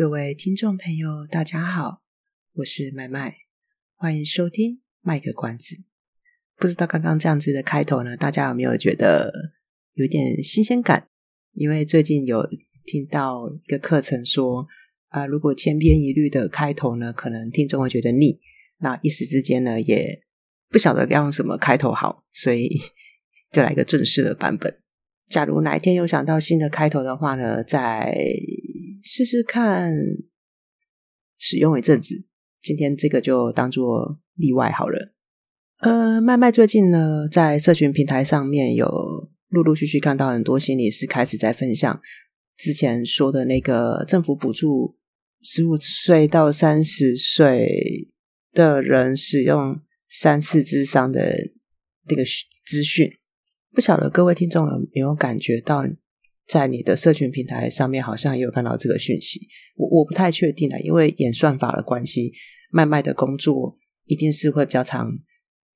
各位听众朋友，大家好，我是麦麦，欢迎收听《卖个关子》。不知道刚刚这样子的开头呢，大家有没有觉得有点新鲜感？因为最近有听到一个课程说，啊、如果千篇一律的开头呢，可能听众会觉得腻。那一时之间呢，也不晓得要用什么开头好，所以就来个正式的版本。假如哪一天有想到新的开头的话呢，在试试看，使用一阵子。今天这个就当做例外好了。呃，麦麦最近呢，在社群平台上面有陆陆续续看到很多心理师开始在分享之前说的那个政府补助十五岁到三十岁的人使用三次咨商的那个资讯。不晓得各位听众有没有感觉到？在你的社群平台上面，好像也有看到这个讯息，我我不太确定了，因为演算法的关系，麦麦的工作一定是会比较长，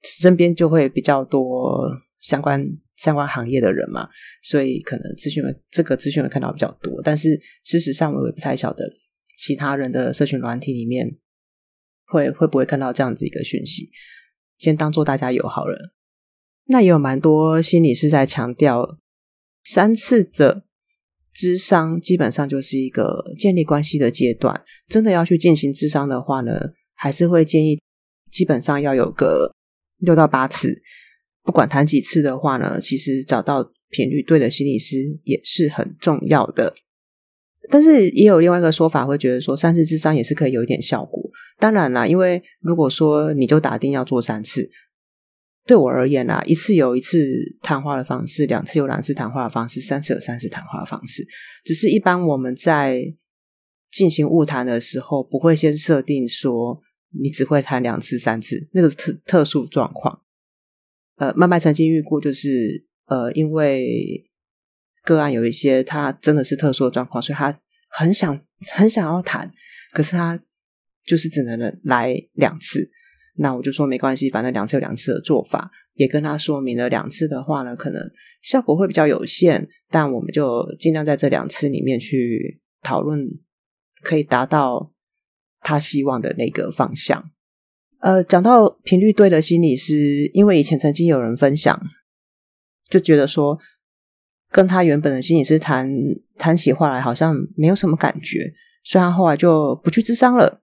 身边就会比较多相关相关行业的人嘛，所以可能资讯这个资讯会看到比较多，但是事实上我也不太晓得其他人的社群软体里面会会不会看到这样子一个讯息，先当做大家有好了。那也有蛮多心理师在强调。三次的智商基本上就是一个建立关系的阶段。真的要去进行智商的话呢，还是会建议基本上要有个六到八次。不管谈几次的话呢，其实找到频率对的心理师也是很重要的。但是也有另外一个说法，会觉得说三次智商也是可以有一点效果。当然啦，因为如果说你就打定要做三次。对我而言啊，一次有一次谈话的方式，两次有两次谈话的方式，三次有三次谈话的方式。只是一般我们在进行晤谈的时候，不会先设定说你只会谈两次、三次，那个是特特殊状况。呃，麦麦曾经遇过，就是呃，因为个案有一些他真的是特殊的状况，所以他很想很想要谈，可是他就是只能来两次。那我就说没关系，反正两次有两次的做法，也跟他说明了两次的话呢，可能效果会比较有限，但我们就尽量在这两次里面去讨论，可以达到他希望的那个方向。呃，讲到频率对的心理师，因为以前曾经有人分享，就觉得说跟他原本的心理师谈谈起话来好像没有什么感觉，所以他后来就不去咨商了。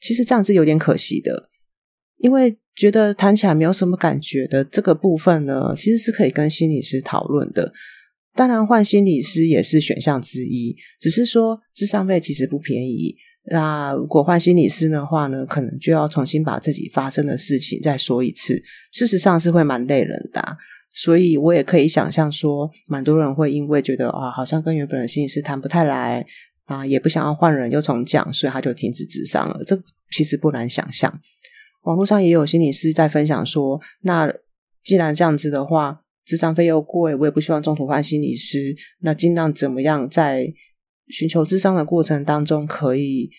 其实这样是有点可惜的。因为觉得谈起来没有什么感觉的这个部分呢，其实是可以跟心理师讨论的。当然，换心理师也是选项之一，只是说智商费其实不便宜。那如果换心理师的话呢，可能就要重新把自己发生的事情再说一次，事实上是会蛮累人的。所以我也可以想象说，蛮多人会因为觉得啊，好像跟原本的心理师谈不太来啊，也不想要换人又重讲，所以他就停止智商了。这其实不难想象。网络上也有心理师在分享说，那既然这样子的话，智商费又贵，我也不希望中途换心理师，那尽量怎么样在寻求智商的过程当中，可以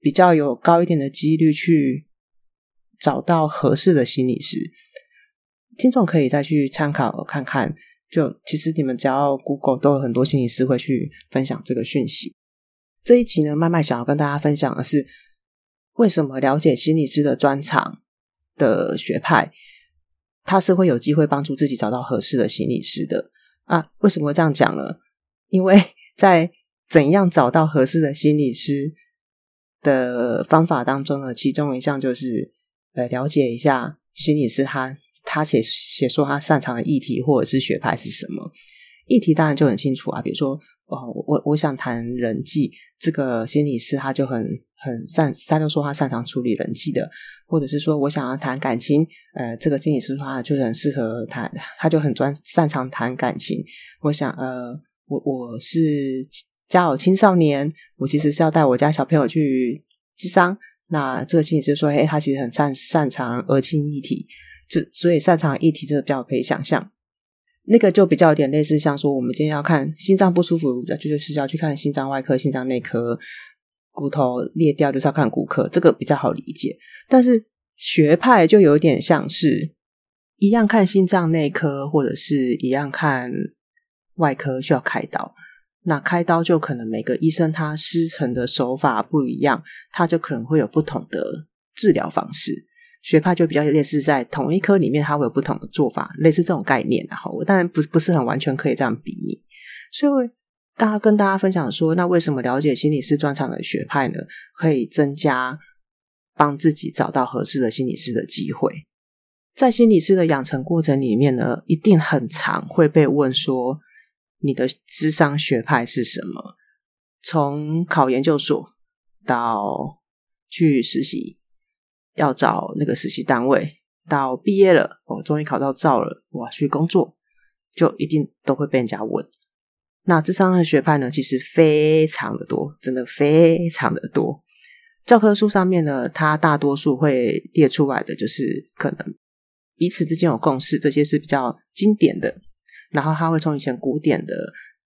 比较有高一点的几率去找到合适的心理师。听众可以再去参考看看，就其实你们只要 Google 都有很多心理师会去分享这个讯息。这一集呢，麦麦想要跟大家分享的是。为什么了解心理师的专长的学派，他是会有机会帮助自己找到合适的心理师的啊？为什么这样讲呢？因为在怎样找到合适的心理师的方法当中呢，其中一项就是呃了解一下心理师他他写写说他擅长的议题或者是学派是什么。议题当然就很清楚啊，比如说哦，我我想谈人际，这个心理师他就很。很擅，他就说他擅长处理人际的，或者是说我想要谈感情，呃，这个心理师说他就是很适合谈，他就很专擅长谈感情。我想，呃，我我是家有青少年，我其实是要带我家小朋友去智商。那这个心理师说，哎，他其实很擅擅长儿青议题，这所以擅长议题这个比较可以想象。那个就比较有点类似，像说我们今天要看心脏不舒服，就就是要去看心脏外科、心脏内科；骨头裂掉就是要看骨科，这个比较好理解。但是学派就有点像是一样看心脏内科，或者是一样看外科需要开刀。那开刀就可能每个医生他施成的手法不一样，他就可能会有不同的治疗方式。学派就比较类似在同一科里面，它会有不同的做法，类似这种概念。然后，当然不不是很完全可以这样比拟。所以，大家跟大家分享说，那为什么了解心理师专长的学派呢？可以增加帮自己找到合适的心理师的机会。在心理师的养成过程里面呢，一定很常会被问说。你的智商学派是什么？从考研究所到去实习，要找那个实习单位，到毕业了，我终于考到照了，我去工作，就一定都会被人家问。那智商的学派呢，其实非常的多，真的非常的多。教科书上面呢，它大多数会列出来的，就是可能彼此之间有共识，这些是比较经典的。然后它会从以前古典的，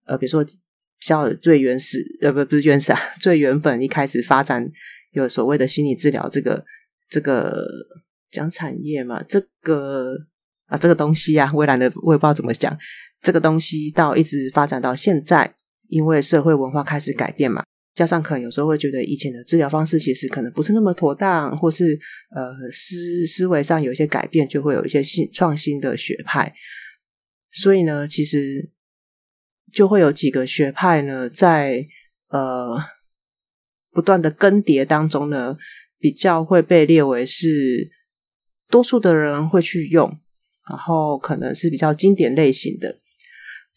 呃，比如说比较最原始，呃，不，不是原始啊，最原本一开始发展有所谓的心理治疗这个这个讲产业嘛，这个啊这个东西啊，未来的我也不知道怎么讲，这个东西到一直发展到现在，因为社会文化开始改变嘛，加上可能有时候会觉得以前的治疗方式其实可能不是那么妥当，或是呃思思维上有一些改变，就会有一些新创新的学派。所以呢，其实就会有几个学派呢，在呃不断的更迭当中呢，比较会被列为是多数的人会去用，然后可能是比较经典类型的。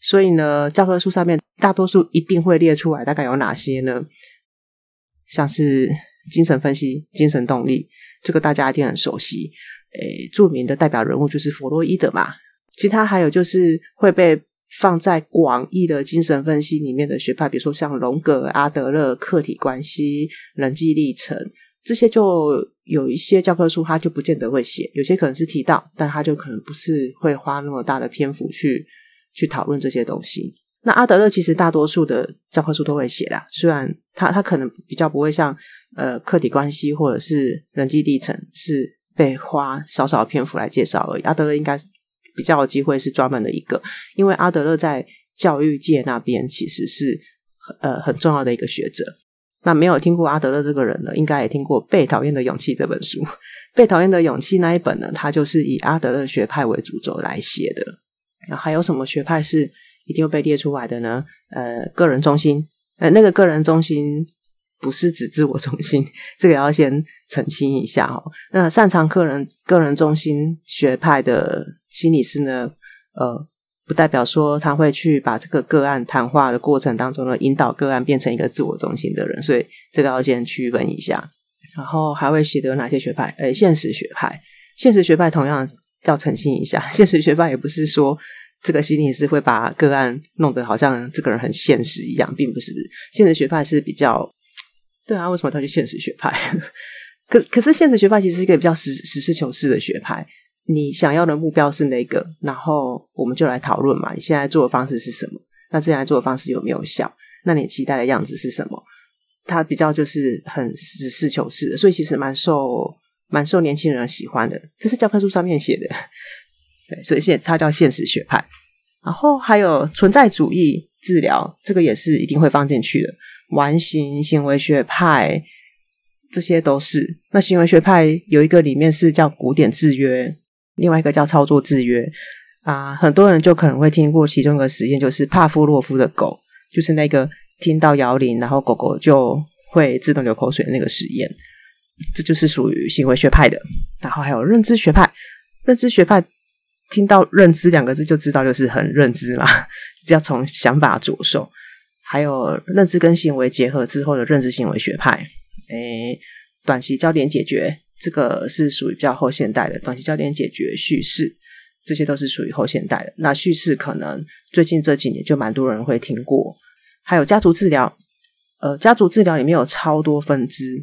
所以呢，教科书上面大多数一定会列出来，大概有哪些呢？像是精神分析、精神动力，这个大家一定很熟悉。诶，著名的代表人物就是弗洛伊德嘛。其他还有就是会被放在广义的精神分析里面的学派，比如说像荣格、阿德勒、客体关系、人际历程这些，就有一些教科书它就不见得会写，有些可能是提到，但它就可能不是会花那么大的篇幅去去讨论这些东西。那阿德勒其实大多数的教科书都会写啦，虽然他他可能比较不会像呃客体关系或者是人际历程是被花少少篇幅来介绍而已，阿德勒应该。比较有机会是专门的一个，因为阿德勒在教育界那边其实是呃很重要的一个学者。那没有听过阿德勒这个人呢，应该也听过《被讨厌的勇气》这本书。《被讨厌的勇气》那一本呢，它就是以阿德勒学派为主轴来写的。还有什么学派是一定会被列出来的呢？呃，个人中心，呃，那个个人中心。不是指自我中心，这个要先澄清一下哦。那擅长个人个人中心学派的心理师呢，呃，不代表说他会去把这个个案谈话的过程当中呢，引导个案变成一个自我中心的人，所以这个要先区分一下。然后还会写的有哪些学派？诶，现实学派，现实学派同样要澄清一下，现实学派也不是说这个心理师会把个案弄得好像这个人很现实一样，并不是。现实学派是比较。对啊，为什么他是现实学派？可可是现实学派其实是一个比较实实事求是的学派。你想要的目标是哪个？然后我们就来讨论嘛。你现在做的方式是什么？那现在做的方式有没有效？那你期待的样子是什么？他比较就是很实事求是的，所以其实蛮受蛮受年轻人喜欢的。这是教科书上面写的，对，所以现它叫现实学派。然后还有存在主义治疗，这个也是一定会放进去的。完形行为学派，这些都是。那行为学派有一个里面是叫古典制约，另外一个叫操作制约啊。很多人就可能会听过其中一个实验，就是帕夫洛夫的狗，就是那个听到摇铃，然后狗狗就会自动流口水的那个实验。这就是属于行为学派的。然后还有认知学派，认知学派听到“认知”两个字就知道就是很认知嘛，要从想法着手。还有认知跟行为结合之后的认知行为学派，诶，短期焦点解决这个是属于比较后现代的，短期焦点解决叙事，这些都是属于后现代的。那叙事可能最近这几年就蛮多人会听过，还有家族治疗。呃，家族治疗里面有超多分支，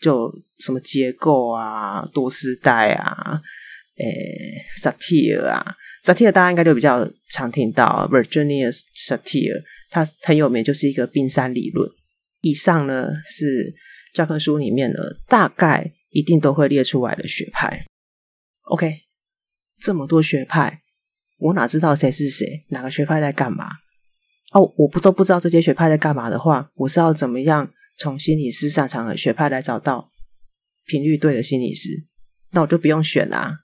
就什么结构啊、多世代啊、诶、萨提尔啊，萨提尔大家应该就比较常听到，Virginia Satir，他很有名，就是一个冰山理论。以上呢是教科书里面呢大概一定都会列出来的学派。OK，这么多学派，我哪知道谁是谁？哪个学派在干嘛？哦，我不都不知道这些学派在干嘛的话，我是要怎么样从心理师擅长的学派来找到频率对的心理师？那我就不用选啦、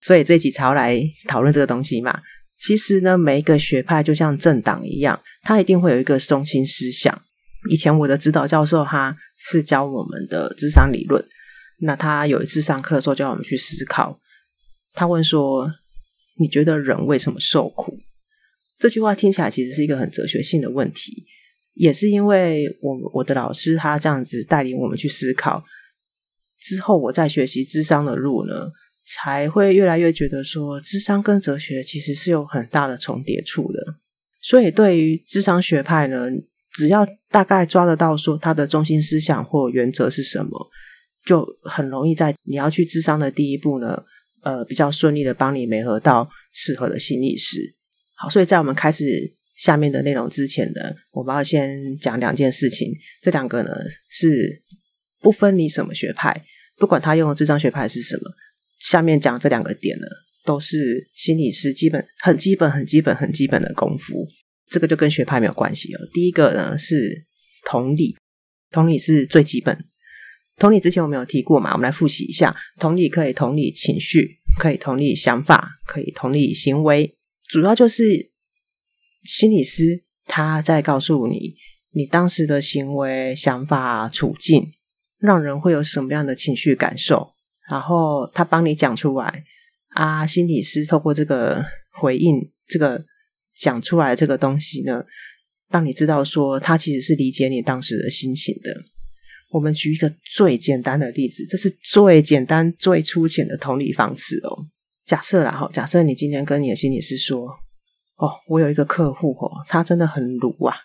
所以这一集才来讨论这个东西嘛。其实呢，每一个学派就像政党一样，它一定会有一个中心思想。以前我的指导教授他是教我们的智商理论，那他有一次上课的时候叫我们去思考，他问说：“你觉得人为什么受苦？”这句话听起来其实是一个很哲学性的问题，也是因为我我的老师他这样子带领我们去思考之后，我在学习智商的路呢，才会越来越觉得说，智商跟哲学其实是有很大的重叠处的。所以对于智商学派呢，只要大概抓得到说他的中心思想或原则是什么，就很容易在你要去智商的第一步呢，呃，比较顺利的帮你媒合到适合的心理师。好，所以在我们开始下面的内容之前呢，我们要先讲两件事情。这两个呢是不分你什么学派，不管他用的咨商学派是什么，下面讲这两个点呢，都是心理师基本、很基本、很基本、很基本的功夫。这个就跟学派没有关系哦。第一个呢是同理，同理是最基本。同理之前我们有提过嘛，我们来复习一下。同理可以同理情绪，可以同理想法，可以同理行为。主要就是心理师他在告诉你，你当时的行为、想法、处境，让人会有什么样的情绪感受，然后他帮你讲出来啊。心理师透过这个回应，这个讲出来这个东西呢，让你知道说他其实是理解你当时的心情的。我们举一个最简单的例子，这是最简单、最粗浅的同理方式哦。假设啦，哈，假设你今天跟你的心理师说：“哦，我有一个客户哦，他真的很鲁啊，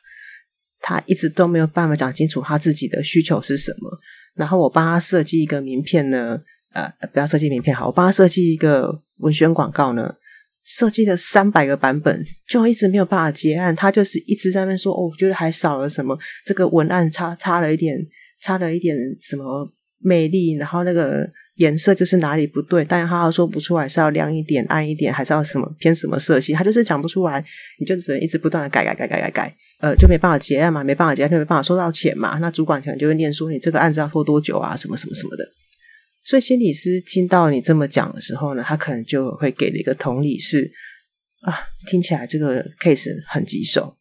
他一直都没有办法讲清楚他自己的需求是什么。然后我帮他设计一个名片呢，呃，不要设计名片好，我帮他设计一个文宣广告呢，设计了三百个版本，就一直没有办法结案。他就是一直在那边说：‘哦，我觉得还少了什么，这个文案差差了一点，差了一点什么魅力。’然后那个。”颜色就是哪里不对，但是他说不出来是要亮一点、暗一点，还是要什么偏什么色系，他就是讲不出来，你就只能一直不断的改改改改改改，呃，就没办法结案嘛，没办法结案就没办法收到钱嘛，那主管可能就会念说你这个案子要拖多久啊，什么什么什么的。所以心理师听到你这么讲的时候呢，他可能就会给了一个同理是啊，听起来这个 case 很棘手，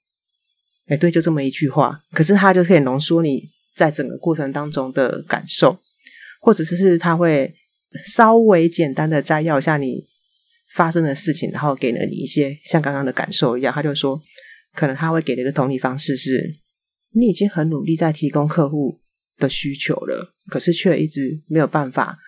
哎，对，就这么一句话，可是他就可以浓缩你在整个过程当中的感受。或者是是他会稍微简单的摘要一下你发生的事情，然后给了你一些像刚刚的感受一样。他就说，可能他会给的一个同理方式是：你已经很努力在提供客户的需求了，可是却一直没有办法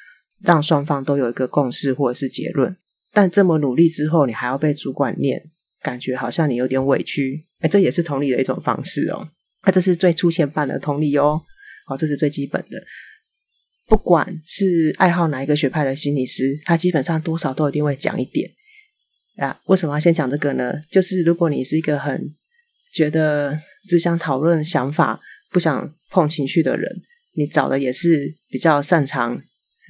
让双方都有一个共识或者是结论。但这么努力之后，你还要被主管念，感觉好像你有点委屈。哎，这也是同理的一种方式哦。那这是最粗浅版的同理哦。好，这是最基本的。不管是爱好哪一个学派的心理师，他基本上多少都一定会讲一点啊。为什么要先讲这个呢？就是如果你是一个很觉得只想讨论想法、不想碰情绪的人，你找的也是比较擅长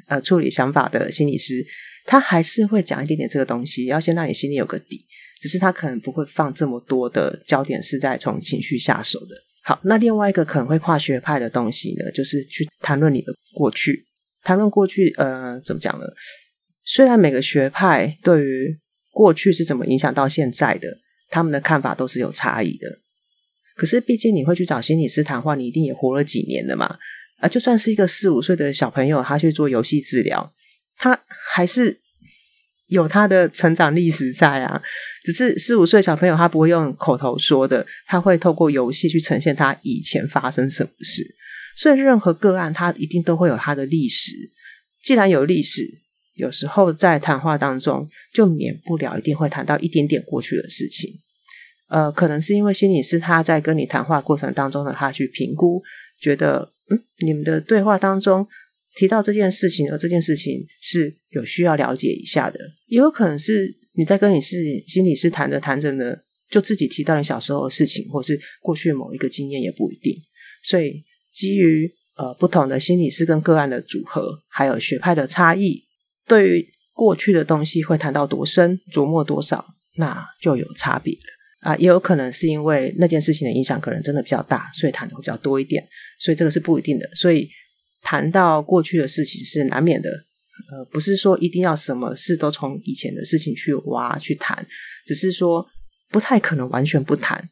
呃处理想法的心理师，他还是会讲一点点这个东西，要先让你心里有个底。只是他可能不会放这么多的焦点是在从情绪下手的。好，那另外一个可能会跨学派的东西呢，就是去谈论你的过去，谈论过去，呃，怎么讲呢？虽然每个学派对于过去是怎么影响到现在的，他们的看法都是有差异的。可是，毕竟你会去找心理师谈话，你一定也活了几年了嘛。啊，就算是一个四五岁的小朋友，他去做游戏治疗，他还是。有他的成长历史在啊，只是四五岁小朋友他不会用口头说的，他会透过游戏去呈现他以前发生什么事。所以任何个案，他一定都会有他的历史。既然有历史，有时候在谈话当中就免不了一定会谈到一点点过去的事情。呃，可能是因为心理师他在跟你谈话过程当中呢，他去评估，觉得嗯，你们的对话当中提到这件事情，而这件事情是有需要了解一下的。也有可能是你在跟你是心理师谈着谈着呢，就自己提到你小时候的事情，或是过去某一个经验，也不一定。所以基于呃不同的心理师跟个案的组合，还有学派的差异，对于过去的东西会谈到多深，琢磨多少，那就有差别了。啊，也有可能是因为那件事情的影响可能真的比较大，所以谈的会比较多一点，所以这个是不一定的。所以谈到过去的事情是难免的，呃，不是说一定要什么事都从以前的事情去挖去谈，只是说不太可能完全不谈。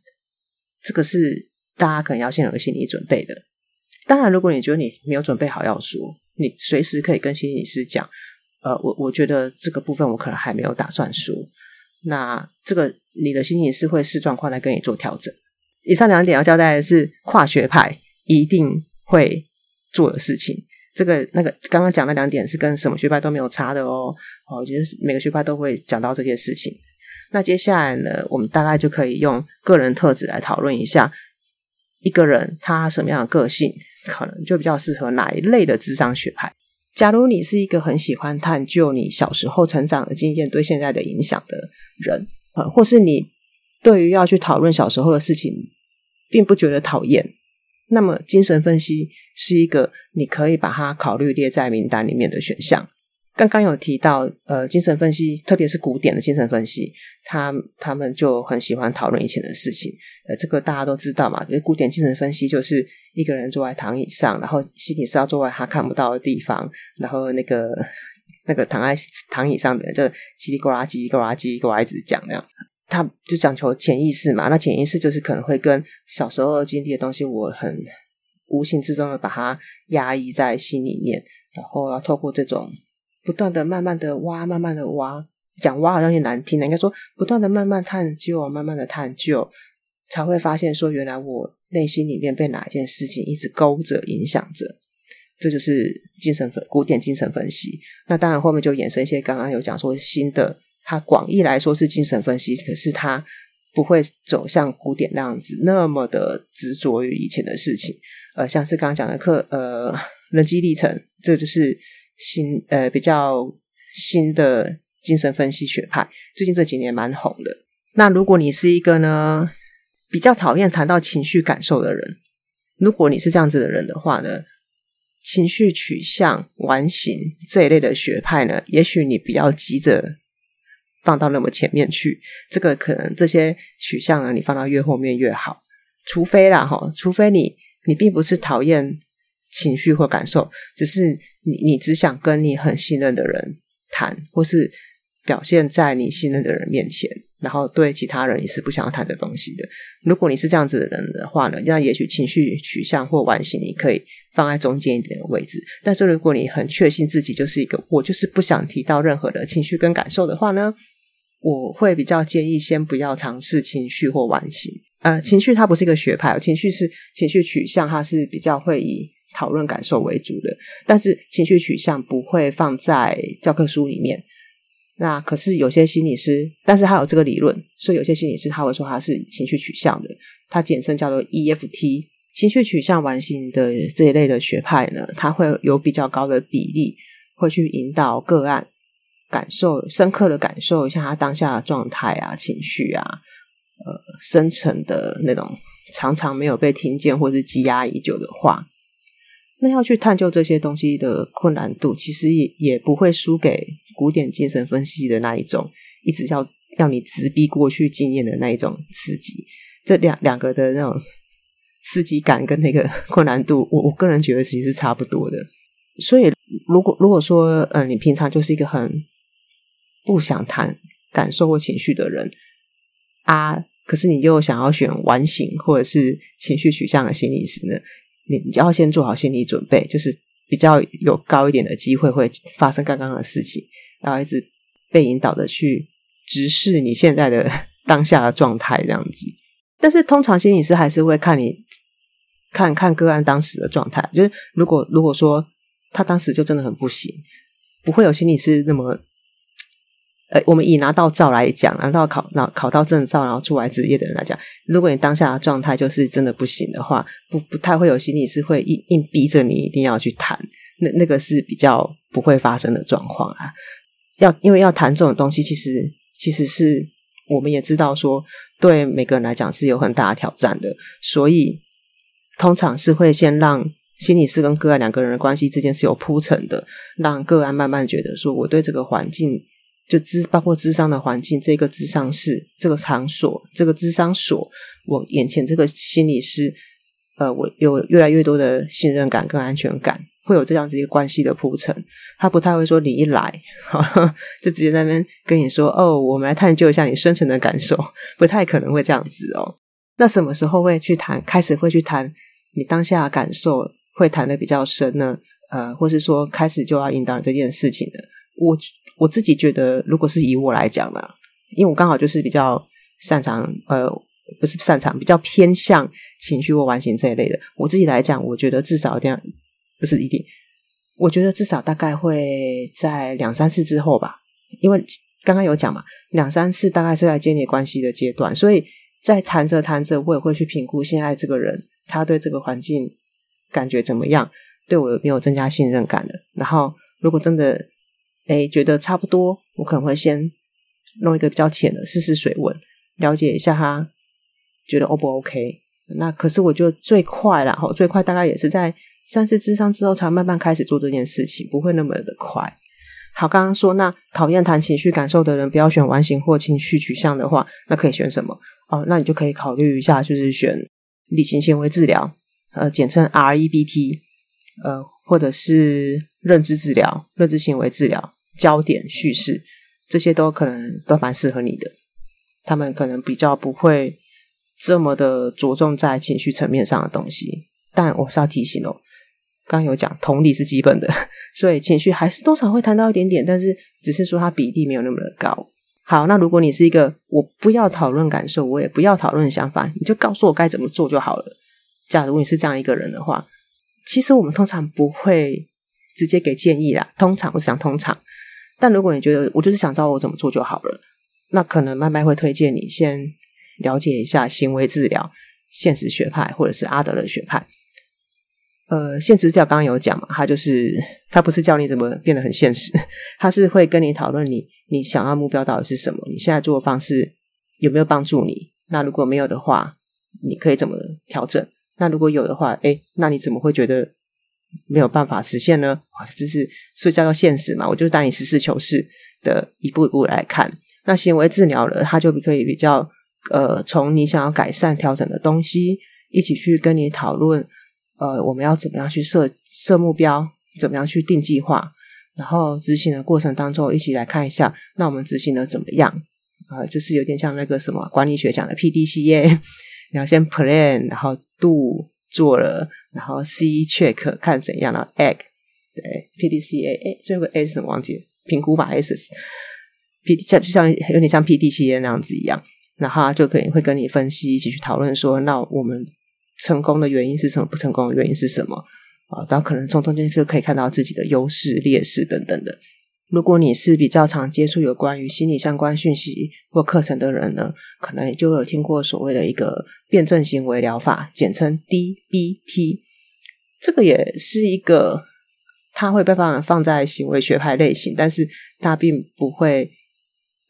这个是大家可能要先有个心理准备的。当然，如果你觉得你没有准备好要说，你随时可以跟心理师讲。呃，我我觉得这个部分我可能还没有打算说。那这个你的心理师会视状况来跟你做调整。以上两点要交代的是跨学派一定会做的事情。这个那个刚刚讲的两点是跟什么学派都没有差的哦。哦，我觉得每个学派都会讲到这件事情。那接下来呢，我们大概就可以用个人特质来讨论一下，一个人他什么样的个性，可能就比较适合哪一类的智商学派。假如你是一个很喜欢探究你小时候成长的经验对现在的影响的人，呃，或是你对于要去讨论小时候的事情并不觉得讨厌，那么精神分析是一个你可以把它考虑列在名单里面的选项。刚刚有提到，呃，精神分析，特别是古典的精神分析，他他们就很喜欢讨论以前的事情。呃，这个大家都知道嘛，因为古典精神分析就是一个人坐在躺椅上，然后心理师要坐在他看不到的地方，然后那个 那个躺在躺椅上的人就叽里呱啦、叽里呱啦、叽里呱啦一直讲那样，他就讲求潜意识嘛。那潜意识就是可能会跟小时候经历的东西，我很无形之中的把它压抑在心里面，然后要透过这种。不断的、慢慢的挖，慢慢的挖，讲挖好像有点难听的，应该说不断的、慢慢探究，慢慢的探究，才会发现说，原来我内心里面被哪一件事情一直勾着、影响着。这就是精神分古典精神分析。那当然后面就衍生一些，刚刚有讲说新的，它广义来说是精神分析，可是它不会走向古典那样子那么的执着于以前的事情。呃，像是刚刚讲的课，呃，人机历程，这就是。新呃比较新的精神分析学派，最近这几年蛮红的。那如果你是一个呢比较讨厌谈到情绪感受的人，如果你是这样子的人的话呢，情绪取向完形这一类的学派呢，也许你比较急着放到那么前面去。这个可能这些取向呢，你放到越后面越好。除非啦哈，除非你你并不是讨厌情绪或感受，只是。你你只想跟你很信任的人谈，或是表现在你信任的人面前，然后对其他人你是不想要谈这东西的。如果你是这样子的人的话呢，那也许情绪取向或完形你可以放在中间一点的位置。但是如果你很确信自己就是一个我就是不想提到任何的情绪跟感受的话呢，我会比较建议先不要尝试情绪或完形。呃，情绪它不是一个学派，情绪是情绪取向，它是比较会以。讨论感受为主的，但是情绪取向不会放在教科书里面。那可是有些心理师，但是他有这个理论，所以有些心理师他会说他是情绪取向的，他简称叫做 EFT。情绪取向完形的这一类的学派呢，他会有比较高的比例会去引导个案感受深刻的感受一下他当下的状态啊、情绪啊，呃，深层的那种常常没有被听见或是积压已久的话。那要去探究这些东西的困难度，其实也也不会输给古典精神分析的那一种，一直要让你直逼过去经验的那一种刺激。这两两个的那种刺激感跟那个困难度，我我个人觉得其实是差不多的。所以，如果如果说，嗯、呃，你平常就是一个很不想谈感受或情绪的人啊，可是你又想要选完形或者是情绪取向的心理师呢？你你就要先做好心理准备，就是比较有高一点的机会会发生刚刚的事情，然后一直被引导着去直视你现在的当下的状态这样子。但是通常心理师还是会看你看看个案当时的状态，就是如果如果说他当时就真的很不行，不会有心理师那么呃，我们以拿到照来讲，拿到考拿考到证照，然后出来职业的人来讲，如果你当下的状态就是真的不行的话，不不太会有心理师会硬硬逼着你一定要去谈，那那个是比较不会发生的状况啊。要因为要谈这种东西，其实其实是我们也知道说，对每个人来讲是有很大的挑战的，所以通常是会先让。心理师跟个案两个人的关系之间是有铺陈的，让个案慢慢觉得说，我对这个环境，就咨包括智商的环境，这个智商室、这个场所、这个智商所，我眼前这个心理师，呃，我有越来越多的信任感跟安全感，会有这样子一个关系的铺陈。他不太会说你一来，就直接在那边跟你说，哦，我们来探究一下你深层的感受，不太可能会这样子哦。那什么时候会去谈？开始会去谈你当下的感受？会谈的比较深呢，呃，或是说开始就要引导这件事情的。我我自己觉得，如果是以我来讲呢，因为我刚好就是比较擅长，呃，不是擅长，比较偏向情绪或完形这一类的。我自己来讲，我觉得至少一定不是一定，我觉得至少大概会在两三次之后吧，因为刚刚有讲嘛，两三次大概是在建立关系的阶段，所以在谈着谈着，我也会去评估现在这个人他对这个环境。感觉怎么样？对我有没有增加信任感的？然后，如果真的诶觉得差不多，我可能会先弄一个比较浅的试试水温，了解一下他觉得 O 不 OK。那可是我觉得最快啦，最快大概也是在三次咨商之后才慢慢开始做这件事情，不会那么的快。好，刚刚说那讨厌谈情绪感受的人不要选完形或情绪取向的话，那可以选什么？哦，那你就可以考虑一下，就是选理性行为治疗。呃，简称 REBT，呃，或者是认知治疗、认知行为治疗、焦点叙事，这些都可能都蛮适合你的。他们可能比较不会这么的着重在情绪层面上的东西。但我是要提醒哦，刚有讲同理是基本的，所以情绪还是多少会谈到一点点，但是只是说它比例没有那么的高。好，那如果你是一个我不要讨论感受，我也不要讨论想法，你就告诉我该怎么做就好了。假如你是这样一个人的话，其实我们通常不会直接给建议啦。通常我是讲通常，但如果你觉得我就是想知道我怎么做就好了，那可能麦麦会推荐你先了解一下行为治疗、现实学派或者是阿德勒学派。呃，现实治疗刚刚有讲嘛，他就是他不是教你怎么变得很现实，他是会跟你讨论你你想要目标到底是什么，你现在做的方式有没有帮助你？那如果没有的话，你可以怎么调整？那如果有的话，诶，那你怎么会觉得没有办法实现呢？就是所以叫做现实嘛，我就带你实事求是的一步一步来看。那行为治疗了，它就可以比较呃，从你想要改善调整的东西，一起去跟你讨论，呃，我们要怎么样去设设目标，怎么样去定计划，然后执行的过程当中，一起来看一下，那我们执行的怎么样？呃，就是有点像那个什么管理学讲的 PDCA。你要先 plan，然后 do 做了，然后 C check 看怎样然后，act 对 P D C A，哎，最后个 A 是什么忘记？评估吧，S P D 像就像有点像 P D C A 那样子一样，然后就可以会跟你分析，一起去讨论说，那我们成功的原因是什么？不成功的原因是什么？啊，然后可能从中间就可以看到自己的优势、劣势等等的。如果你是比较常接触有关于心理相关讯息或课程的人呢，可能也就有听过所谓的一个辩证行为疗法，简称 DBT。这个也是一个，它会被放放在行为学派类型，但是它并不会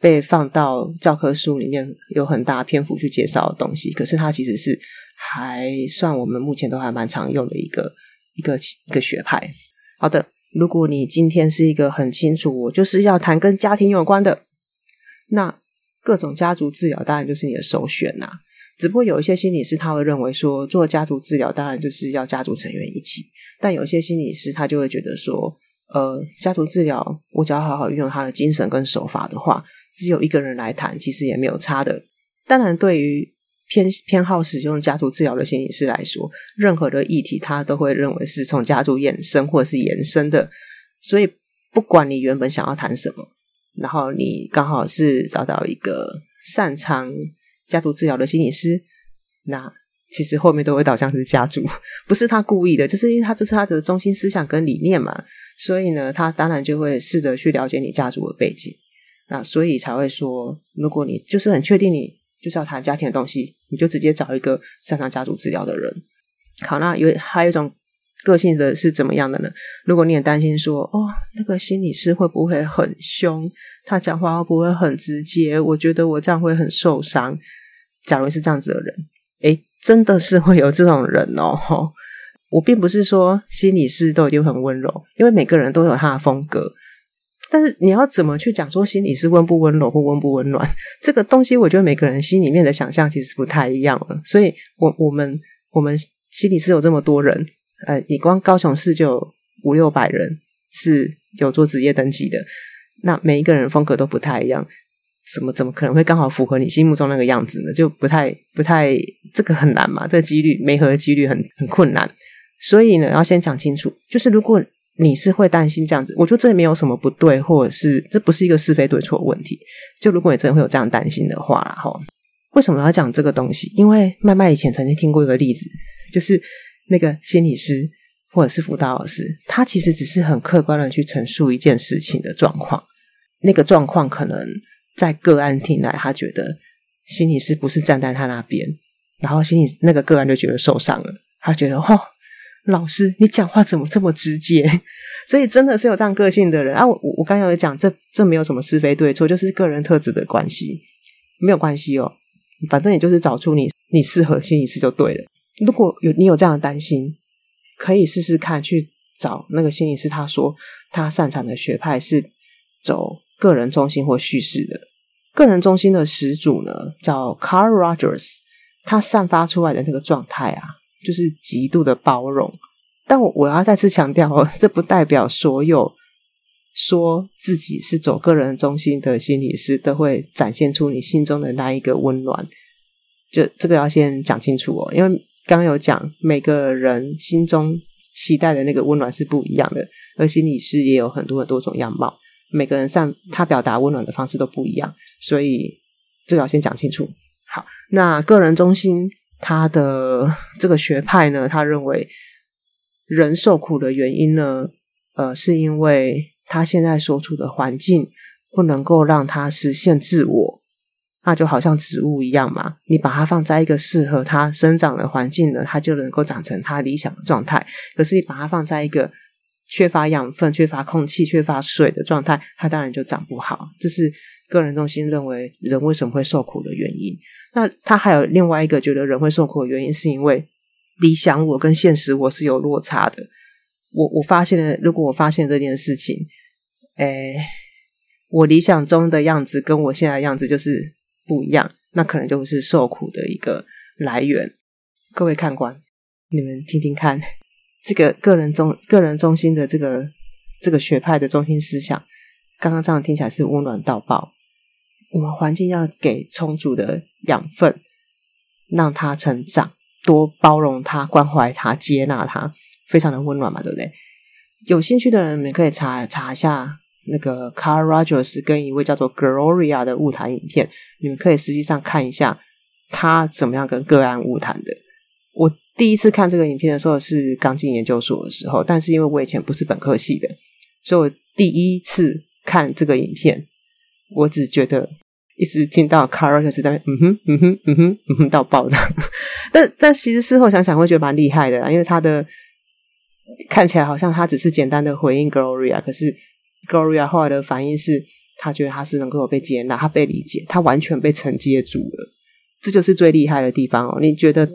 被放到教科书里面有很大篇幅去介绍的东西。可是它其实是还算我们目前都还蛮常用的一个一个一个学派。好的。如果你今天是一个很清楚，我就是要谈跟家庭有关的，那各种家族治疗当然就是你的首选呐。只不过有一些心理师他会认为说，做家族治疗当然就是要家族成员一起，但有些心理师他就会觉得说，呃，家族治疗我只要好好运用他的精神跟手法的话，只有一个人来谈其实也没有差的。当然，对于偏偏好使用家族治疗的心理师来说，任何的议题他都会认为是从家族衍生或者是延伸的，所以不管你原本想要谈什么，然后你刚好是找到一个擅长家族治疗的心理师，那其实后面都会导向是家族，不是他故意的，就是因为他这是他的中心思想跟理念嘛，所以呢，他当然就会试着去了解你家族的背景。那所以才会说，如果你就是很确定你就是要谈家庭的东西，你就直接找一个擅长家族治疗的人。好，那有还有一种个性的是怎么样的呢？如果你很担心说，哦，那个心理师会不会很凶？他讲话会不会很直接？我觉得我这样会很受伤。假如是这样子的人，诶，真的是会有这种人哦。我并不是说心理师都一定很温柔，因为每个人都有他的风格。但是你要怎么去讲说心理师温不温柔或温不温暖这个东西，我觉得每个人心里面的想象其实不太一样了。所以我，我我们我们心理师有这么多人，呃，你光高雄市就五六百人是有做职业登记的，那每一个人风格都不太一样，怎么怎么可能会刚好符合你心目中那个样子呢？就不太不太，这个很难嘛，这个几率没合的几率很很困难。所以呢，要先讲清楚，就是如果。你是会担心这样子，我觉得这里没有什么不对，或者是这不是一个是非对错的问题。就如果你真的会有这样担心的话，哈，为什么要讲这个东西？因为麦麦以前曾经听过一个例子，就是那个心理师或者是辅导老师，他其实只是很客观的去陈述一件事情的状况，那个状况可能在个案听来，他觉得心理师不是站在他那边，然后心理那个个案就觉得受伤了，他觉得哦。老师，你讲话怎么这么直接？所以真的是有这样个性的人啊！我我刚才有讲，这这没有什么是非对错，就是个人特质的关系，没有关系哦。反正你就是找出你你适合心理师就对了。如果有你有这样的担心，可以试试看去找那个心理师。他说他擅长的学派是走个人中心或叙事的。个人中心的始祖呢，叫 Carl Rogers，他散发出来的那个状态啊。就是极度的包容，但我我要再次强调哦，这不代表所有说自己是走个人中心的心理师都会展现出你心中的那一个温暖。就这个要先讲清楚哦，因为刚有讲每个人心中期待的那个温暖是不一样的，而心理师也有很多很多种样貌，每个人上他表达温暖的方式都不一样，所以这个要先讲清楚。好，那个人中心。他的这个学派呢，他认为人受苦的原因呢，呃，是因为他现在所处的环境不能够让他实现自我，那就好像植物一样嘛，你把它放在一个适合它生长的环境呢，它就能够长成它理想的状态。可是你把它放在一个缺乏养分、缺乏空气、缺乏水的状态，它当然就长不好。这是个人中心认为人为什么会受苦的原因。那他还有另外一个觉得人会受苦的原因，是因为理想我跟现实我是有落差的。我我发现了，如果我发现这件事情，诶，我理想中的样子跟我现在的样子就是不一样，那可能就是受苦的一个来源。各位看官，你们听听看，这个个人中个人中心的这个这个学派的中心思想，刚刚这样听起来是温暖到爆。我们环境要给充足的养分，让他成长，多包容他、关怀他、接纳他，非常的温暖嘛，对不对？有兴趣的人，你们可以查查一下那个 Car Rogers 跟一位叫做 Gloria 的晤谈影片，你们可以实际上看一下他怎么样跟个案晤谈的。我第一次看这个影片的时候是刚进研究所的时候，但是因为我以前不是本科系的，所以我第一次看这个影片，我只觉得。一直听到 Carl 就是在嗯哼嗯哼嗯哼嗯哼到爆炸，但但其实事后想想会觉得蛮厉害的，因为他的看起来好像他只是简单的回应 Gloria，可是 Gloria 后来的反应是他觉得他是能够被接纳，他被理解，他完全被承接住了，这就是最厉害的地方哦。你觉得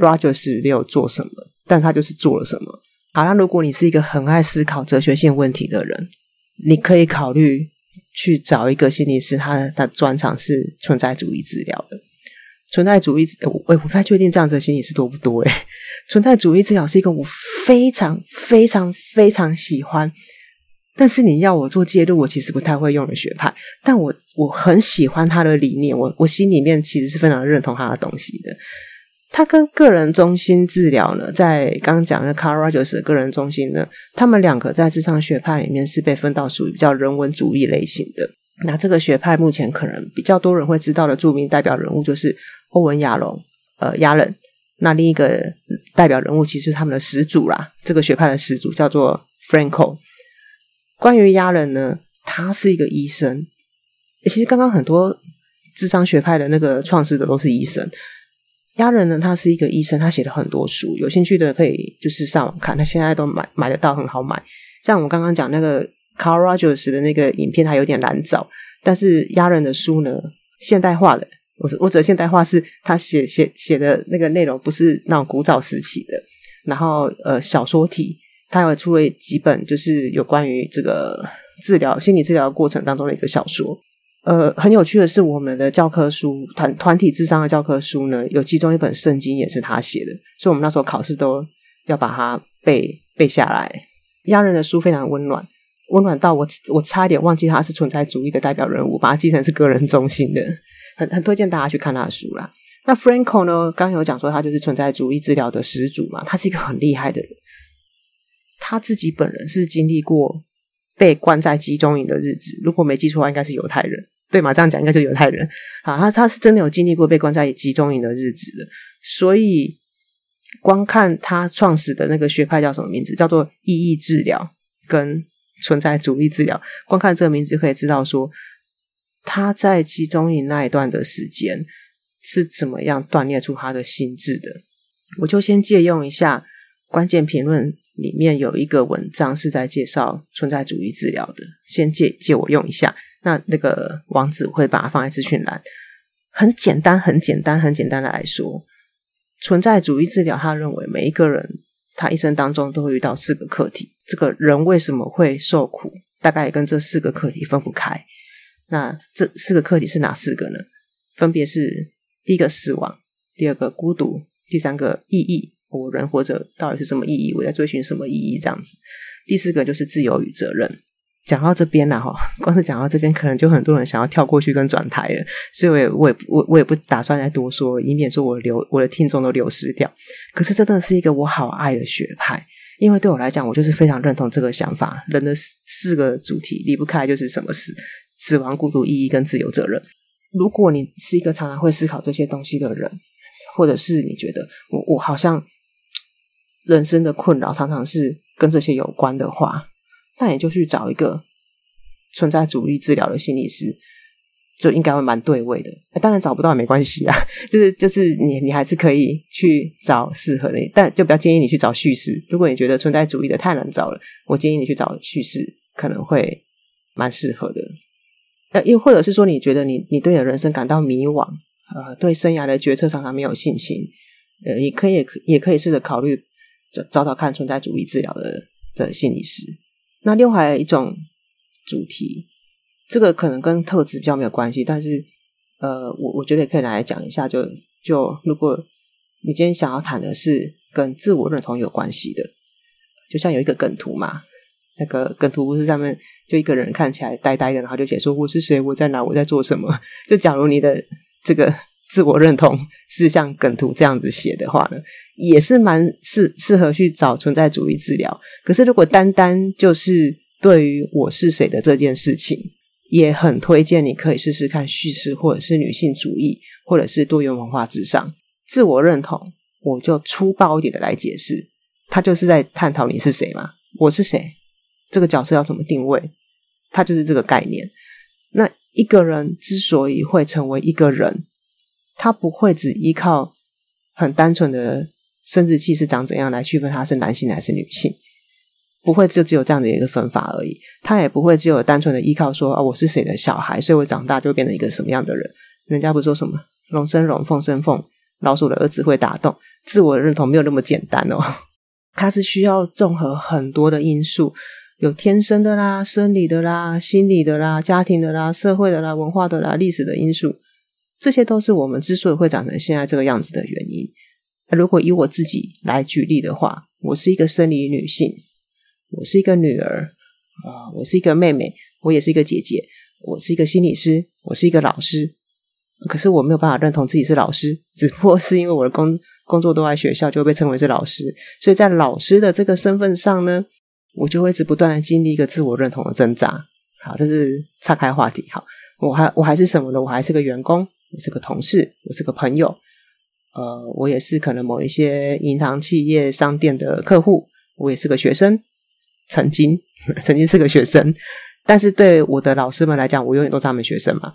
Rogers 没有做什么，但他就是做了什么。好，那如果你是一个很爱思考哲学性问题的人，你可以考虑。去找一个心理师，他的专长是存在主义治疗的。存在主义，我我不太确定这样子的心理师多不多诶。存在主义治疗是一个我非常非常非常喜欢，但是你要我做介入，我其实不太会用的学派。但我我很喜欢他的理念，我我心里面其实是非常认同他的东西的。他跟个人中心治疗呢，在刚刚讲的 Carl Rogers 的个人中心呢，他们两个在咨商学派里面是被分到属于比较人文主义类型的。那这个学派目前可能比较多人会知道的著名代表人物就是欧文亚隆，呃，亚伦。那另一个代表人物其实是他们的始祖啦，这个学派的始祖叫做 Frankl。关于亚人呢，他是一个医生，其实刚刚很多智商学派的那个创始者都是医生。鸭人呢，他是一个医生，他写了很多书，有兴趣的可以就是上网看，他现在都买买得到，很好买。像我刚刚讲那个 Carl Rogers 的那个影片，它有点难找，但是鸭人的书呢，现代化的，我我指的现代化是他写写写的那个内容不是那种古早时期的，然后呃小说体，他还出了几本，就是有关于这个治疗心理治疗过程当中的一个小说。呃，很有趣的是，我们的教科书团团体智商的教科书呢，有其中一本圣经也是他写的，所以我们那时候考试都要把它背背下来。亚人的书非常温暖，温暖到我我差一点忘记他是存在主义的代表人物，把他记成是个人中心的，很很推荐大家去看他的书啦。那 Franco 呢，刚有讲说他就是存在主义治疗的始祖嘛，他是一个很厉害的人，他自己本人是经历过被关在集中营的日子，如果没记错的话，应该是犹太人。对嘛？这样讲应该就是犹太人啊。他他是真的有经历过被关在集中营的日子的，所以光看他创始的那个学派叫什么名字，叫做意义治疗跟存在主义治疗。光看这个名字可以知道说他在集中营那一段的时间是怎么样锻炼出他的心智的。我就先借用一下关键评论里面有一个文章是在介绍存在主义治疗的，先借借我用一下。那那个网址会把它放在资讯栏。很简单，很简单，很简单的来说，存在主义治疗，他认为每一个人他一生当中都会遇到四个课题。这个人为什么会受苦？大概跟这四个课题分不开。那这四个课题是哪四个呢？分别是第一个死亡，第二个孤独，第三个意义。我人活着到底是什么意义？我在追寻什么意义？这样子。第四个就是自由与责任。讲到这边了哈，光是讲到这边，可能就很多人想要跳过去跟转台了，所以我也我也我我也不打算再多说，以免说我流我的听众都流失掉。可是真的是一个我好爱的学派，因为对我来讲，我就是非常认同这个想法。人的四四个主题离不开就是什么死、死亡、孤独、意义跟自由责任。如果你是一个常常会思考这些东西的人，或者是你觉得我我好像人生的困扰常常是跟这些有关的话。那也就去找一个存在主义治疗的心理师，就应该会蛮对位的。当然找不到也没关系啊，就是就是你你还是可以去找适合的，但就比较建议你去找叙事。如果你觉得存在主义的太难找了，我建议你去找叙事，可能会蛮适合的。呃，又或者是说，你觉得你你对你的人生感到迷惘，呃，对生涯的决策常常没有信心，呃，也可以也可以试着考虑找找找看存在主义治疗的的心理师。那另外还有一种主题，这个可能跟特质比较没有关系，但是呃，我我觉得也可以来讲一下。就就如果你今天想要谈的是跟自我认同有关系的，就像有一个梗图嘛，那个梗图不是上面就一个人看起来呆呆的，然后就写说我是谁，我在哪，我在做什么。就假如你的这个自我认同是像梗图这样子写的话呢，也是蛮适适合去找存在主义治疗。可是如果单单就是对于我是谁的这件事情，也很推荐你可以试试看叙事，或者是女性主义，或者是多元文化之上。自我认同，我就粗暴一点的来解释，他就是在探讨你是谁嘛，我是谁，这个角色要怎么定位，它就是这个概念。那一个人之所以会成为一个人。他不会只依靠很单纯的生殖器是长怎样来区分他是男性还是女性，不会就只有这样的一个分法而已。他也不会只有单纯的依靠说啊，我是谁的小孩，所以我长大就会变成一个什么样的人。人家不说什么龙生龙，凤生凤，老鼠的儿子会打洞，自我认同没有那么简单哦。它是需要综合很多的因素，有天生的啦、生理的啦、心理的啦、家庭的啦、社会的啦、文化的啦、历史的因素。这些都是我们之所以会长成现在这个样子的原因。那如果以我自己来举例的话，我是一个生理女性，我是一个女儿啊，我是一个妹妹，我也是一个姐姐，我是一个心理师，我是一个老师。可是我没有办法认同自己是老师，只不过是因为我的工工作都在学校，就会被称为是老师。所以在老师的这个身份上呢，我就会一直不断的经历一个自我认同的挣扎。好，这是岔开话题。好，我还我还是什么呢？我还是个员工。我是个同事，我是个朋友，呃，我也是可能某一些银行、企业、商店的客户，我也是个学生，曾经 曾经是个学生，但是对我的老师们来讲，我永远都是他们学生嘛。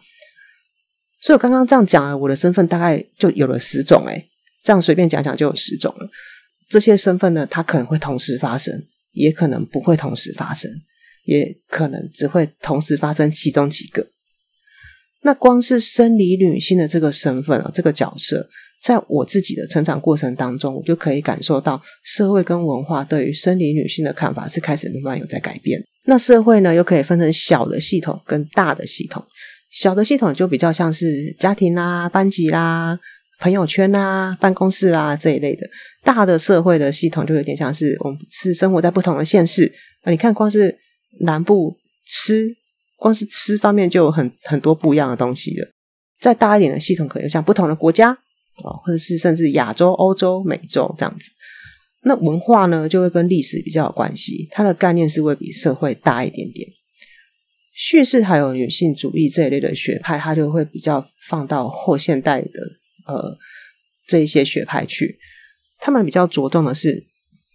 所以我刚刚这样讲了，我的身份大概就有了十种，诶，这样随便讲讲就有十种了。这些身份呢，它可能会同时发生，也可能不会同时发生，也可能只会同时发生其中几个。那光是生理女性的这个身份啊，这个角色，在我自己的成长过程当中，我就可以感受到社会跟文化对于生理女性的看法是开始慢慢有在改变。那社会呢，又可以分成小的系统跟大的系统。小的系统就比较像是家庭啦、班级啦、朋友圈啦、办公室啦这一类的。大的社会的系统就有点像是我们是生活在不同的县市。啊，你看，光是南部吃。光是吃方面就有很很多不一样的东西了。再大一点的系统，可能像不同的国家哦，或者是甚至亚洲、欧洲、美洲这样子。那文化呢，就会跟历史比较有关系，它的概念是会比社会大一点点。叙事还有女性主义这一类的学派，它就会比较放到后现代的呃这一些学派去。他们比较着重的是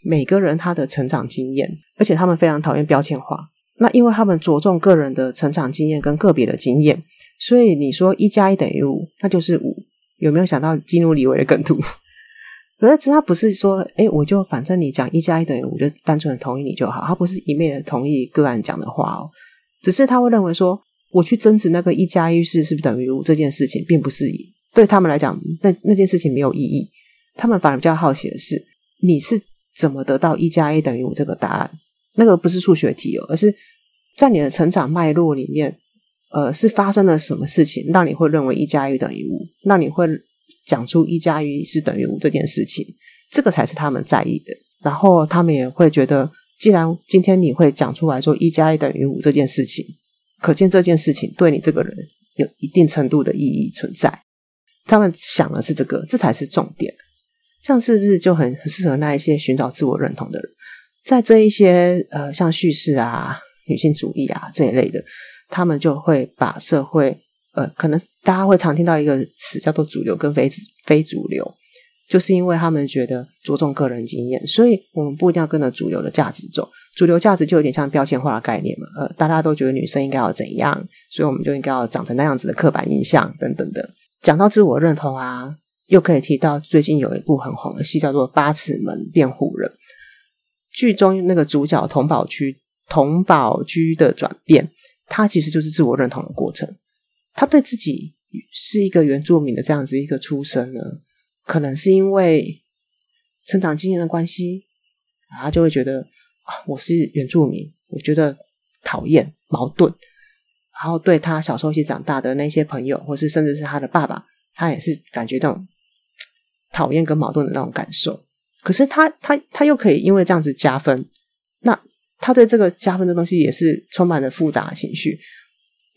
每个人他的成长经验，而且他们非常讨厌标签化。那因为他们着重个人的成长经验跟个别的经验，所以你说一加一等于五，那就是五。有没有想到基努里维的梗图？可是他不是说，诶，我就反正你讲一加一等于五，就单纯的同意你就好。他不是一面的同意个案讲的话哦，只是他会认为说，我去争执那个一加一是是不是等于五这件事情，并不是对他们来讲，那那件事情没有意义。他们反而比较好奇的是，你是怎么得到一加一等于五这个答案？那个不是数学题哦，而是在你的成长脉络里面，呃，是发生了什么事情，让你会认为一加一等于五，让你会讲出一加一是等于五这件事情，这个才是他们在意的。然后他们也会觉得，既然今天你会讲出来说一加一等于五这件事情，可见这件事情对你这个人有一定程度的意义存在。他们想的是这个，这才是重点。这样是不是就很很适合那一些寻找自我认同的人？在这一些呃，像叙事啊、女性主义啊这一类的，他们就会把社会呃，可能大家会常听到一个词叫做主流跟非非主流，就是因为他们觉得着重个人经验，所以我们不一定要跟着主流的价值走。主流价值就有点像标签化的概念嘛，呃，大家都觉得女生应该要怎样，所以我们就应该要长成那样子的刻板印象等等的。讲到自我认同啊，又可以提到最近有一部很红的戏叫做《八尺门辩护人》。剧中那个主角童宝駒，佟宝駒的转变，他其实就是自我认同的过程。他对自己是一个原住民的这样子一个出身呢，可能是因为成长经验的关系，他就会觉得啊，我是原住民，我觉得讨厌矛盾。然后对他小时候一起长大的那些朋友，或是甚至是他的爸爸，他也是感觉到讨厌跟矛盾的那种感受。可是他他他又可以因为这样子加分，那他对这个加分的东西也是充满了复杂的情绪，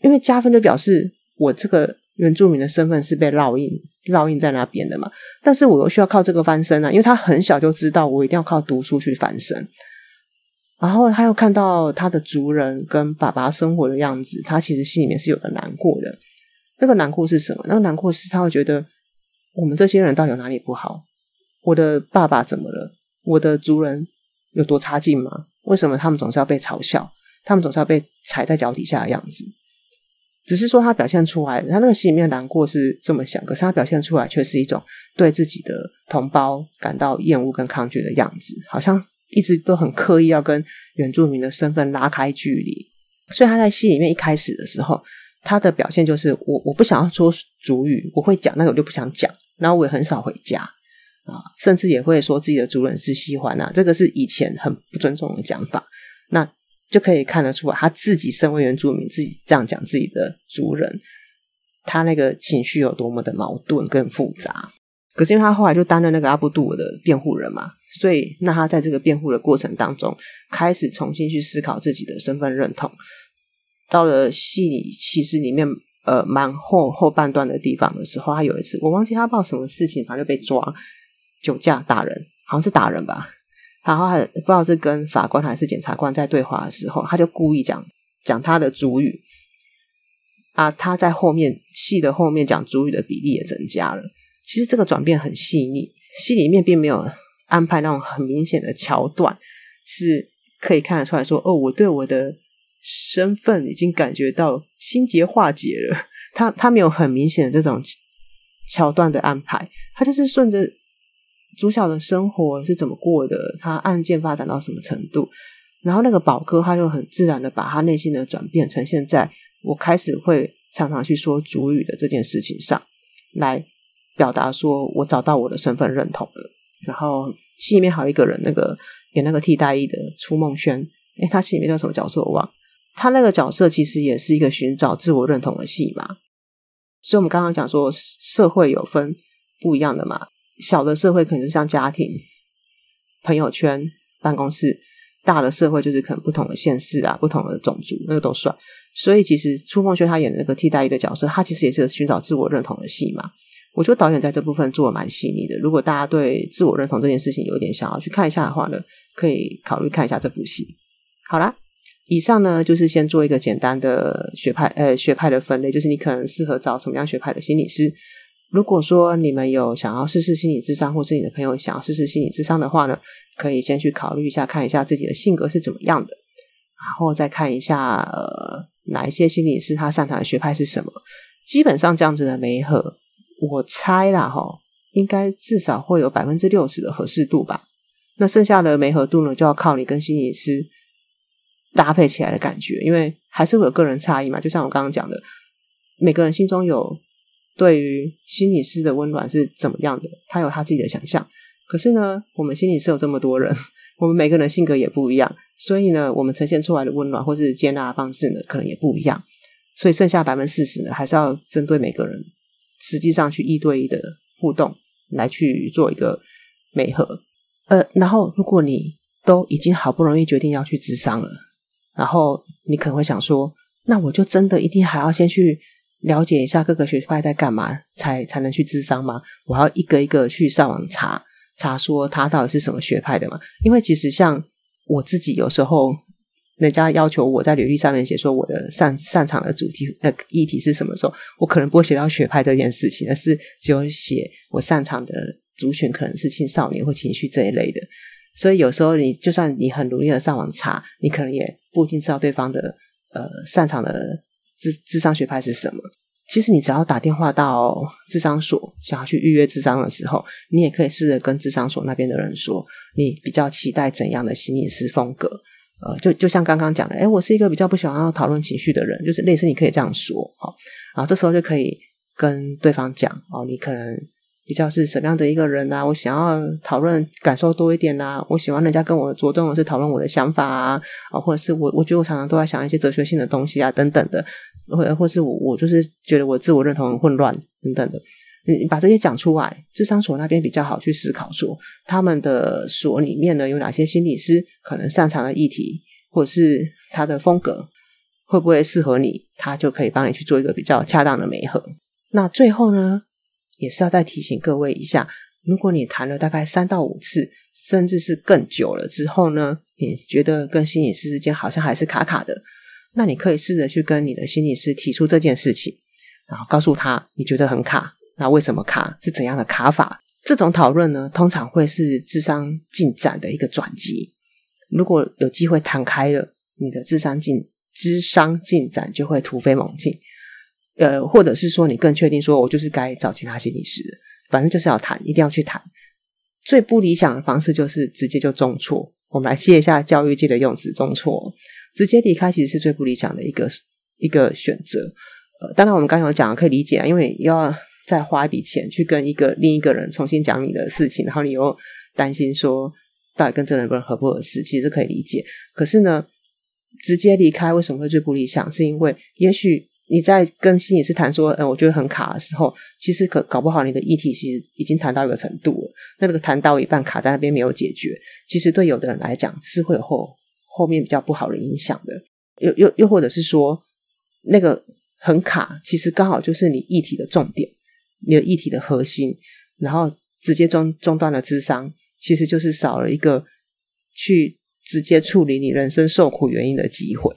因为加分就表示我这个原住民的身份是被烙印烙印在那边的嘛，但是我又需要靠这个翻身啊，因为他很小就知道我一定要靠读书去翻身，然后他又看到他的族人跟爸爸生活的样子，他其实心里面是有个难过的，那个难过是什么？那个难过是他会觉得我们这些人到底有哪里不好？我的爸爸怎么了？我的族人有多差劲吗？为什么他们总是要被嘲笑？他们总是要被踩在脚底下的样子？只是说他表现出来，他那个心里面难过是这么想，可是他表现出来却是一种对自己的同胞感到厌恶跟抗拒的样子，好像一直都很刻意要跟原住民的身份拉开距离。所以他在戏里面一开始的时候，他的表现就是我我不想要说主语，我会讲，那个我就不想讲，然后我也很少回家。啊，甚至也会说自己的族人是喜欢啊，这个是以前很不尊重的讲法，那就可以看得出来，他自己身为原住民，自己这样讲自己的族人，他那个情绪有多么的矛盾跟复杂。可是因为他后来就担任那个阿布杜尔的辩护人嘛，所以那他在这个辩护的过程当中，开始重新去思考自己的身份认同。到了戏里，其实里面呃蛮后后半段的地方的时候，他有一次我忘记他报什么事情，反正就被抓。酒驾打人，好像是打人吧。然后还不知道是跟法官还是检察官在对话的时候，他就故意讲讲他的主语啊。他在后面戏的后面讲主语的比例也增加了。其实这个转变很细腻，戏里面并没有安排那种很明显的桥段，是可以看得出来说，哦，我对我的身份已经感觉到心结化解了。他他没有很明显的这种桥段的安排，他就是顺着主角的生活是怎么过的，他案件发展到什么程度，然后那个宝哥他就很自然的把他内心的转变呈现在我开始会常常去说主语的这件事情上来表达，说我找到我的身份认同了。然后戏里面还有一个人，那个演那个替代役的初梦轩，诶，他戏里面叫什么角色我忘。他那个角色其实也是一个寻找自我认同的戏嘛。所以我们刚刚讲说社会有分不一样的嘛，小的社会可能就像家庭、朋友圈、办公室，大的社会就是可能不同的县市啊、不同的种族，那个都算。所以其实初梦轩他演的那个替代役的角色，他其实也是寻找自我认同的戏嘛。我觉得导演在这部分做的蛮细腻的。如果大家对自我认同这件事情有点想要去看一下的话呢，可以考虑看一下这部戏。好啦，以上呢就是先做一个简单的学派呃学派的分类，就是你可能适合找什么样学派的心理师。如果说你们有想要试试心理智商，或是你的朋友想要试试心理智商的话呢，可以先去考虑一下，看一下自己的性格是怎么样的，然后再看一下呃哪一些心理师他擅长的学派是什么。基本上这样子的媒合。我猜啦，哈，应该至少会有百分之六十的合适度吧。那剩下的媒合度呢，就要靠你跟心理师搭配起来的感觉，因为还是会有个人差异嘛。就像我刚刚讲的，每个人心中有对于心理师的温暖是怎么样的，他有他自己的想象。可是呢，我们心理师有这么多人，我们每个人性格也不一样，所以呢，我们呈现出来的温暖或是接纳的方式呢，可能也不一样。所以剩下百分之四十呢，还是要针对每个人。实际上去一对一的互动来去做一个美合，呃，然后如果你都已经好不容易决定要去咨商了，然后你可能会想说，那我就真的一定还要先去了解一下各个学派在干嘛，才才能去智商吗？我要一个一个去上网查查，说他到底是什么学派的嘛？因为其实像我自己有时候。人家要求我在履历上面写说我的擅擅长的主题呃议题是什么时候，我可能不会写到学派这件事情，而是只有写我擅长的族群可能是青少年或情绪这一类的。所以有时候你就算你很努力的上网查，你可能也不一定知道对方的呃擅长的智智商学派是什么。其实你只要打电话到智商所，想要去预约智商的时候，你也可以试着跟智商所那边的人说，你比较期待怎样的心理师风格。呃，就就像刚刚讲的，诶，我是一个比较不喜欢要讨论情绪的人，就是类似你可以这样说，好，然后这时候就可以跟对方讲，哦，你可能比较是什么样的一个人啊？我想要讨论感受多一点啊，我喜欢人家跟我着重的是讨论我的想法啊，啊，或者是我我觉得我常常都在想一些哲学性的东西啊，等等的，或或是我我就是觉得我自我认同很混乱等等的。你把这些讲出来，智商所那边比较好去思考说，他们的所里面呢有哪些心理师可能擅长的议题，或者是他的风格会不会适合你，他就可以帮你去做一个比较恰当的媒合。那最后呢，也是要再提醒各位一下，如果你谈了大概三到五次，甚至是更久了之后呢，你觉得跟心理师之间好像还是卡卡的，那你可以试着去跟你的心理师提出这件事情，然后告诉他你觉得很卡。那为什么卡？是怎样的卡法？这种讨论呢，通常会是智商进展的一个转机。如果有机会谈开了，你的智商进智商进展就会突飞猛进。呃，或者是说，你更确定说，我就是该找其他心理师，反正就是要谈，一定要去谈。最不理想的方式就是直接就中辍。我们来借一下教育界的用词，中辍，直接离开其实是最不理想的一个一个选择。呃，当然我们刚刚有讲，可以理解啊，因为要。再花一笔钱去跟一个另一个人重新讲你的事情，然后你又担心说到底跟这个人合不合适，其实可以理解。可是呢，直接离开为什么会最不理想？是因为也许你在跟心理师谈说，嗯，我觉得很卡的时候，其实可搞不好你的议题其实已经谈到一个程度了，那个谈到一半卡在那边没有解决，其实对有的人来讲是会有后后面比较不好的影响的。又又又或者是说，那个很卡，其实刚好就是你议题的重点。你的议题的核心，然后直接中中断了智商，其实就是少了一个去直接处理你人生受苦原因的机会。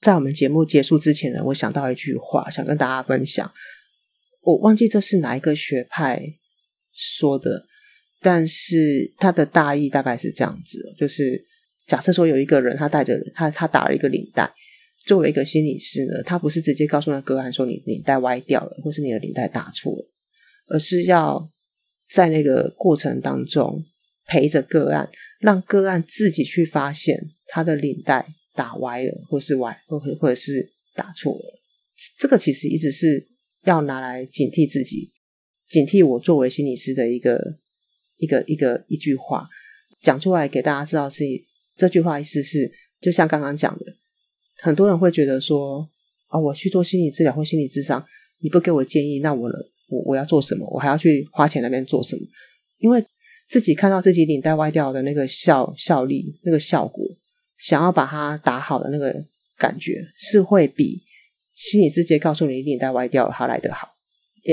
在我们节目结束之前呢，我想到一句话，想跟大家分享。我忘记这是哪一个学派说的，但是他的大意大概是这样子：就是假设说有一个人，他带着他他打了一个领带，作为一个心理师呢，他不是直接告诉那个案说你领带歪掉了，或是你的领带打错了，而是要在那个过程当中陪着个案，让个案自己去发现他的领带打歪了，或是歪，或或者是打错了。这个其实一直是要拿来警惕自己，警惕我作为心理师的一个一个一个一句话讲出来给大家知道是这句话意思是，就像刚刚讲的。很多人会觉得说：“啊、我去做心理治疗或心理咨商，你不给我建议，那我我我要做什么？我还要去花钱那边做什么？因为自己看到自己领带歪掉的那个效效力、那个效果，想要把它打好的那个感觉，是会比心理师直接告诉你领带歪掉了，它来得好，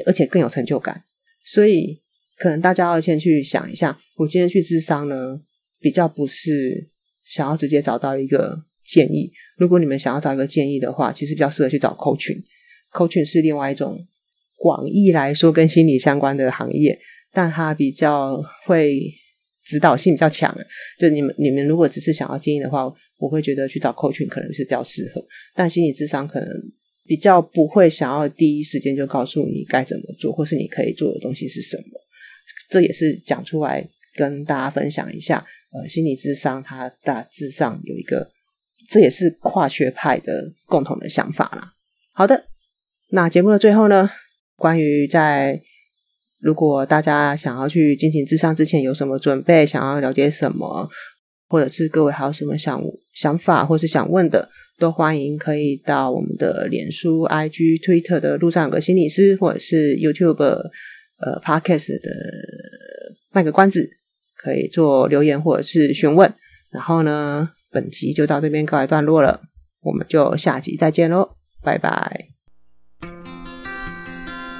而且更有成就感。所以，可能大家要先去想一下，我今天去咨商呢，比较不是想要直接找到一个建议。”如果你们想要找一个建议的话，其实比较适合去找 coaching。coaching 是另外一种广义来说跟心理相关的行业，但它比较会指导性比较强。就你们你们如果只是想要建议的话，我会觉得去找 coach 可能是比较适合。但心理智商可能比较不会想要第一时间就告诉你该怎么做，或是你可以做的东西是什么。这也是讲出来跟大家分享一下。呃，心理智商它大致上有一个。这也是跨学派的共同的想法啦。好的，那节目的最后呢，关于在如果大家想要去进行咨商之前有什么准备，想要了解什么，或者是各位还有什么想想法或是想问的，都欢迎可以到我们的脸书、IG、Twitter 的路上有个心理师，或者是 YouTube 呃 Podcast 的卖个关子，可以做留言或者是询问。然后呢，本集就到这边告一段落了，我们就下集再见喽，拜拜。